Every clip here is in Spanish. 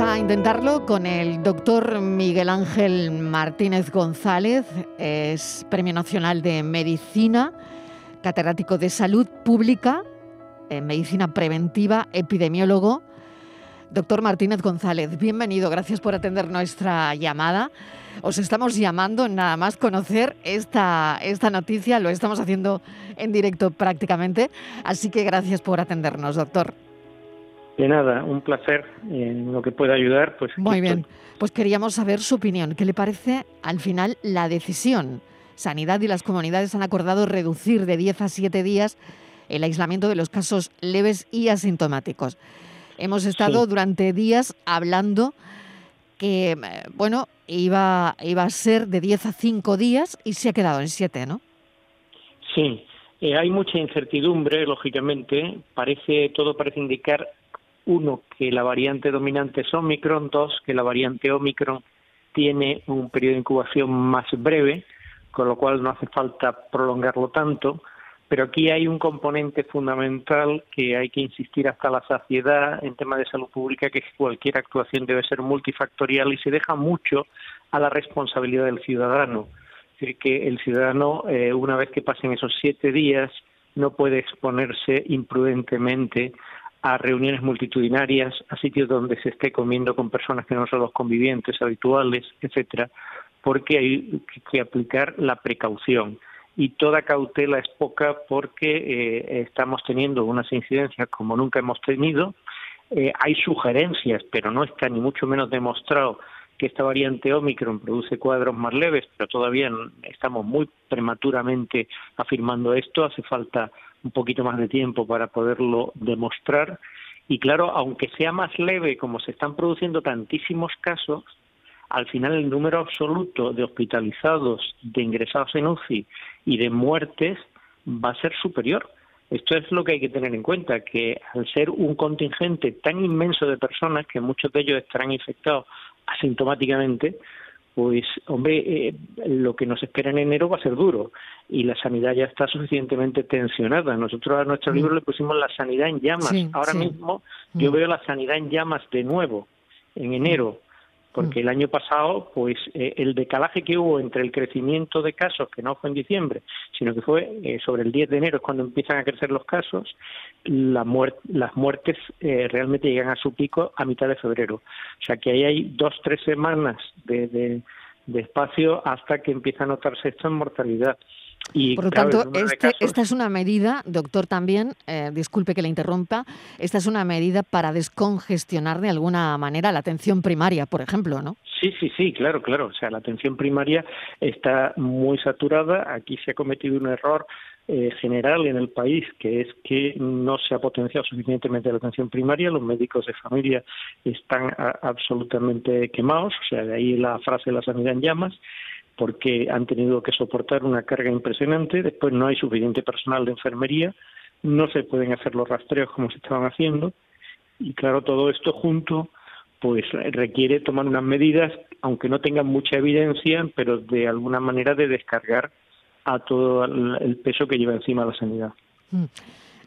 a intentarlo con el doctor Miguel Ángel Martínez González, es Premio Nacional de Medicina, catedrático de Salud Pública, en Medicina Preventiva, epidemiólogo. Doctor Martínez González, bienvenido, gracias por atender nuestra llamada. Os estamos llamando nada más conocer esta, esta noticia, lo estamos haciendo en directo prácticamente, así que gracias por atendernos, doctor. De nada, un placer en lo que pueda ayudar. Pues Muy bien, pues queríamos saber su opinión. ¿Qué le parece al final la decisión? Sanidad y las comunidades han acordado reducir de 10 a 7 días el aislamiento de los casos leves y asintomáticos. Hemos estado durante días hablando que, eh, bueno, iba, iba a ser de 10 a 5 días y se ha quedado en 7, ¿no? Sí, eh, hay mucha incertidumbre, lógicamente. Parece, todo parece indicar, uno, que la variante dominante es Omicron, dos, que la variante Omicron tiene un periodo de incubación más breve, con lo cual no hace falta prolongarlo tanto. Pero aquí hay un componente fundamental que hay que insistir hasta la saciedad en tema de salud pública, que cualquier actuación debe ser multifactorial y se deja mucho a la responsabilidad del ciudadano. Es decir, que el ciudadano, eh, una vez que pasen esos siete días, no puede exponerse imprudentemente a reuniones multitudinarias, a sitios donde se esté comiendo con personas que no son los convivientes habituales, etcétera, porque hay que aplicar la precaución y toda cautela es poca porque eh, estamos teniendo unas incidencias como nunca hemos tenido. Eh, hay sugerencias, pero no está ni mucho menos demostrado que esta variante Omicron produce cuadros más leves, pero todavía estamos muy prematuramente afirmando esto. Hace falta un poquito más de tiempo para poderlo demostrar. Y claro, aunque sea más leve, como se están produciendo tantísimos casos, al final el número absoluto de hospitalizados, de ingresados en UCI y de muertes va a ser superior. Esto es lo que hay que tener en cuenta, que al ser un contingente tan inmenso de personas, que muchos de ellos estarán infectados asintomáticamente, pues hombre, eh, lo que nos espera en enero va a ser duro y la sanidad ya está suficientemente tensionada. Nosotros a nuestro mm. libro le pusimos la sanidad en llamas. Ahora mismo yo mm. veo la sanidad en llamas de nuevo en enero porque mm. el año pasado, pues eh, el decalaje que hubo entre el crecimiento de casos, que no fue en diciembre, sino que fue eh, sobre el 10 de enero, es cuando empiezan a crecer los casos, la las muertes eh, realmente llegan a su pico a mitad de febrero. O sea que ahí hay dos, tres semanas de, de, de espacio hasta que empieza a notarse esto en mortalidad. Por lo tanto, este, esta es una medida, doctor, también, eh, disculpe que le interrumpa, esta es una medida para descongestionar de alguna manera la atención primaria, por ejemplo, ¿no? Sí, sí, sí, claro, claro. O sea, la atención primaria está muy saturada. Aquí se ha cometido un error eh, general en el país, que es que no se ha potenciado suficientemente la atención primaria. Los médicos de familia están absolutamente quemados, o sea, de ahí la frase de la sanidad en llamas porque han tenido que soportar una carga impresionante, después no hay suficiente personal de enfermería, no se pueden hacer los rastreos como se estaban haciendo, y claro, todo esto junto pues requiere tomar unas medidas, aunque no tengan mucha evidencia, pero de alguna manera de descargar a todo el peso que lleva encima la sanidad. Mm.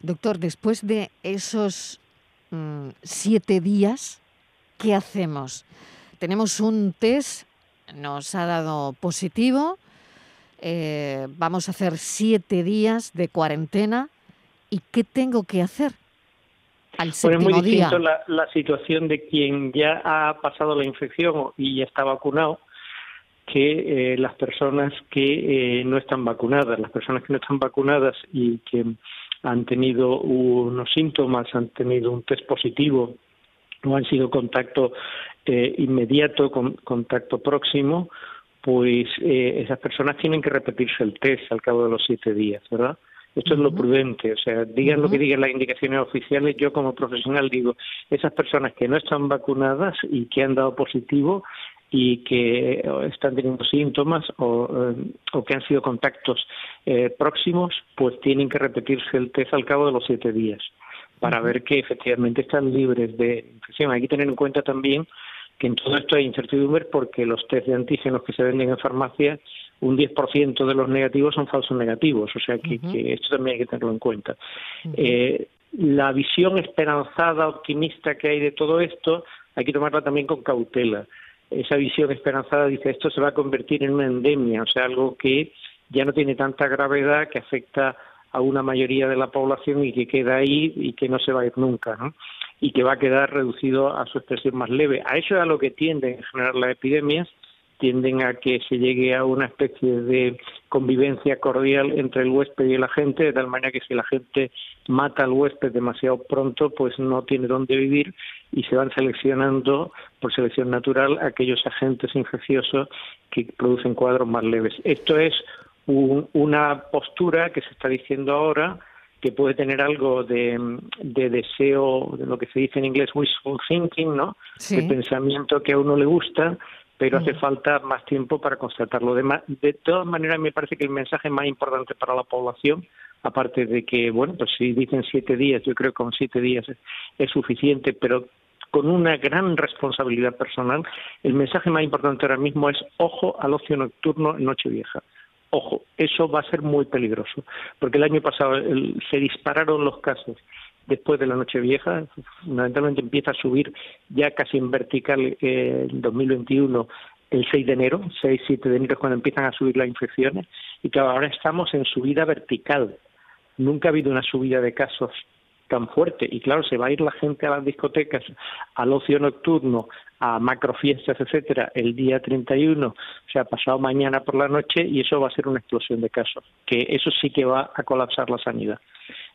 Doctor, después de esos mm, siete días, ¿qué hacemos? Tenemos un test nos ha dado positivo. Eh, vamos a hacer siete días de cuarentena. ¿Y qué tengo que hacer? Al pues es muy distinto la, situación de quien ya ha pasado la infección y ya está vacunado que eh, las personas que eh, no están vacunadas. Las personas que no están vacunadas y que han tenido unos síntomas, han tenido un test positivo no han sido contacto eh, inmediato, con, contacto próximo, pues eh, esas personas tienen que repetirse el test al cabo de los siete días, ¿verdad? Esto es lo prudente, o sea, digan lo que digan las indicaciones oficiales, yo como profesional digo, esas personas que no están vacunadas y que han dado positivo y que eh, están teniendo síntomas o, o que han sido contactos próximos, pues tienen que repetirse el test al cabo de los siete días para ver que efectivamente están libres de infección. Hay que tener en cuenta también que en todo esto hay incertidumbre porque los test de antígenos que se venden en farmacia, un 10% de los negativos son falsos negativos, o sea que, esto también hay que tenerlo en cuenta. eh, la visión esperanzada, optimista que hay de todo esto hay que tomarla también con cautela. Esa visión esperanzada dice esto se va a convertir en una endemia, o sea, algo que ya no tiene tanta gravedad, que afecta a una mayoría de la población y que queda ahí y que no se va a ir nunca. Y que va a quedar reducido a su expresión más leve. A eso es a lo que tienden en general las epidemias tienden a que se llegue a una especie de convivencia cordial entre el huésped y el agente, de tal manera que si la gente mata al huésped demasiado pronto, pues no tiene dónde vivir y se van seleccionando por selección natural aquellos agentes infecciosos que producen cuadros más leves. Esto es una postura que se está diciendo ahora que puede tener algo de, deseo, de lo que se dice en inglés wishful thinking, ¿no? De pensamiento que a uno le gusta, pero hace mm. falta más tiempo para constatarlo. De, de todas maneras, me parece que el mensaje más importante para la población, aparte de que, bueno, pues si dicen siete días, yo creo que con siete días es, suficiente, pero con una gran responsabilidad personal, el mensaje más importante ahora mismo es ojo al ocio nocturno en Nochevieja. Ojo, eso va a ser muy peligroso, porque el año pasado se dispararon los casos después de la Nochevieja, fundamentalmente empieza a subir ya casi en vertical eh, en 2021 el 6 de enero, 6-7 de enero es cuando empiezan a subir las infecciones y que ahora estamos en subida vertical. Nunca ha habido una subida de casos tan fuerte y claro, se va a ir la gente a las discotecas, al ocio nocturno, a macrofiestas, etcétera, el día 31, o sea, pasado mañana por la noche y eso va a ser una explosión de casos, que eso sí que va a colapsar la sanidad.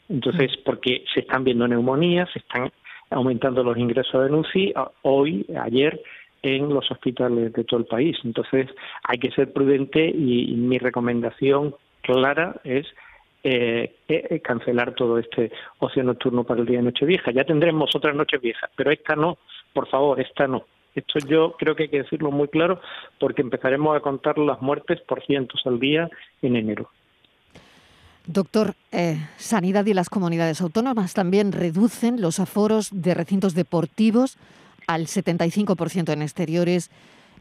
Entonces, porque se están viendo neumonías, se están aumentando los ingresos de UCI hoy, ayer, en los hospitales de todo el país. Entonces, hay que ser prudente y, mi recomendación clara es eh, eh, cancelar todo este ocio nocturno para el día de Nochevieja. Ya tendremos otras Nocheviejas, pero esta no, por favor, esta no. Esto yo creo que hay que decirlo muy claro porque empezaremos a contar las muertes por cientos al día en enero. Doctor, eh, Sanidad y las comunidades autónomas también reducen los aforos de recintos deportivos al 75% en exteriores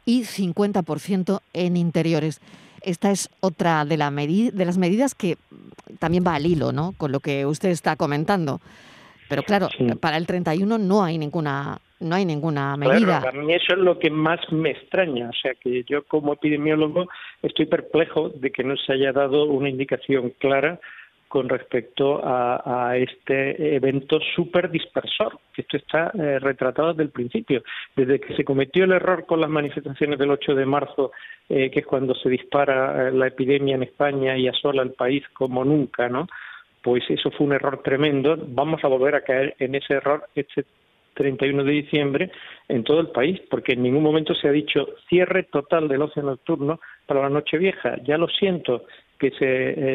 y 50% en interiores. Esta es otra de, la de las medidas que también va al hilo ¿no? con lo que usted está comentando. Pero claro, para el 31 no hay ninguna no hay ninguna medida. Claro, a mí eso es lo que más me extraña. O sea, que yo como epidemiólogo estoy perplejo de que no se haya dado una indicación clara con respecto a, este evento súper dispersor, que esto está eh, retratado desde el principio. Desde que se cometió el error con las manifestaciones del 8 de marzo, eh, que es cuando se dispara eh, la epidemia en España y asola el país como nunca, ¿no? Pues eso fue un error tremendo. Vamos a volver a caer en ese error este 31 de diciembre en todo el país, porque en ningún momento se ha dicho cierre total del ocio nocturno para la noche vieja. Ya lo siento, que se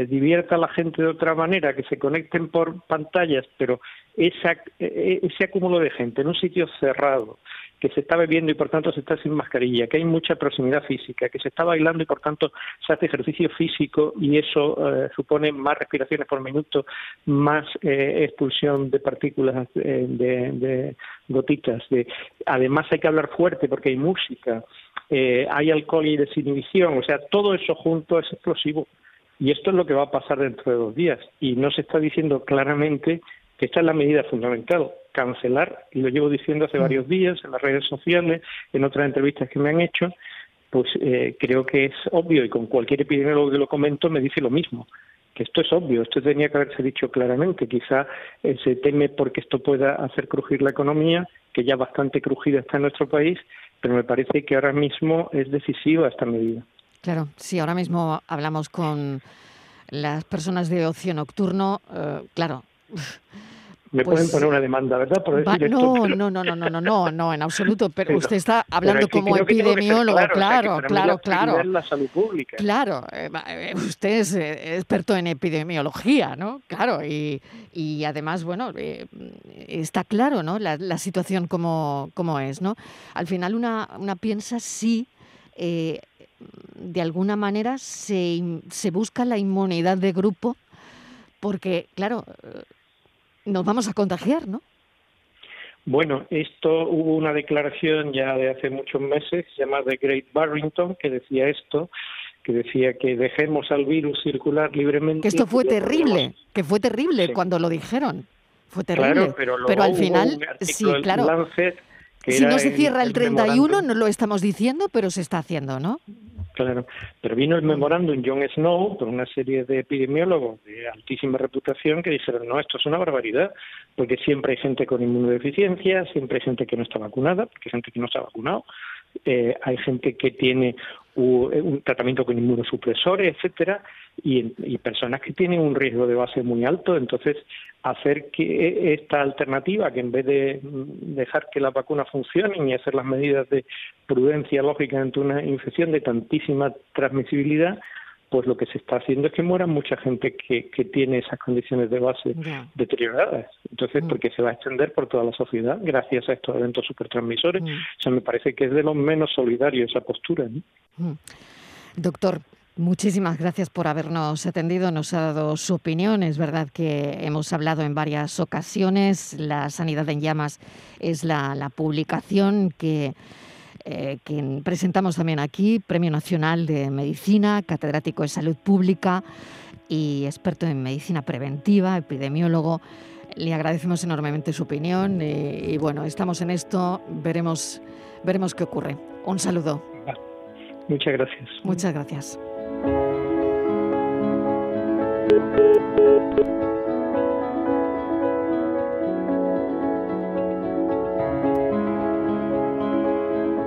eh, divierta la gente de otra manera, que se conecten por pantallas, pero esa, e, e, ese acúmulo de gente en un sitio cerrado, que se está bebiendo y por tanto se está sin mascarilla, que hay mucha proximidad física, que se está bailando y por tanto se hace ejercicio físico y eso eh, supone más respiraciones por minuto, más eh, expulsión de partículas eh, de, gotitas. De, además hay que hablar fuerte porque hay música, hay alcohol y desinhibición, o sea, todo eso junto es explosivo. Y esto es lo que va a pasar dentro de dos días. Y no se está diciendo claramente que esta es la medida fundamental cancelar, y lo llevo diciendo hace mm. varios días en las redes sociales, en otras entrevistas que me han hecho, pues eh, creo que es obvio y con cualquier epidemiólogo que lo comento me dice lo mismo, que esto es obvio, esto tenía que haberse dicho claramente, quizá eh, se teme porque esto pueda hacer crujir la economía, que ya bastante crujida está en nuestro país, pero me parece que ahora mismo es decisiva esta medida. Claro, sí, ahora mismo hablamos con las personas de ocio nocturno, eh, claro. Me pueden pues poner una demanda, ¿verdad? No, no, no, no, no, no, no, no, en absoluto. Pero, usted está hablando como epidemiólogo, claro, claro, claro. Claro, la salud pública. claro eh, eh, usted es eh, experto en epidemiología, ¿no? Claro, y, y además, bueno, está claro, ¿no? La, la situación como, como, es, ¿no? Al final una, una piensa sí. Si, de alguna manera se, se busca la inmunidad de grupo, porque, claro nos vamos a contagiar, ¿no? Bueno, esto hubo una declaración ya de hace muchos meses llamada Great Barrington que decía esto, que decía que dejemos al virus circular libremente. Que esto fue terrible, que fue terrible cuando lo dijeron. Fue terrible. Claro, pero, al final, sí, claro. Si no se cierra el, 31, no lo estamos diciendo, pero se está haciendo, ¿no? Claro, pero vino el memorándum John Snow por una serie de epidemiólogos de altísima reputación que dijeron, no, esto es una barbaridad, porque siempre hay gente con inmunodeficiencia, siempre hay gente que no está vacunada, porque hay gente que no está vacunado, eh, hay gente que tiene un tratamiento con inmunosupresores, etcétera, y, personas que tienen un riesgo de base muy alto. Entonces, hacer que esta alternativa, que en vez de dejar que las vacunas funcionen y hacer las medidas de prudencia lógica ante una infección de tantísima transmisibilidad, pues lo que se está haciendo es que muera mucha gente que, que tiene esas condiciones de base deterioradas. Entonces, mm. porque se va a extender por toda la sociedad gracias a estos eventos supertransmisores. Mm. O sea, me parece que es de los menos solidarios esa postura. Mm. Doctor, Muchísimas gracias por habernos atendido, nos ha dado su opinión. Es verdad que hemos hablado en varias ocasiones. La Sanidad en Llamas es la publicación que eh, que presentamos también aquí, Premio Nacional de Medicina, catedrático de Salud Pública y experto en medicina preventiva, epidemiólogo. Le agradecemos enormemente su opinión eh, y, bueno, estamos en esto, veremos, veremos qué ocurre. Un saludo. Muchas gracias. Muchas gracias.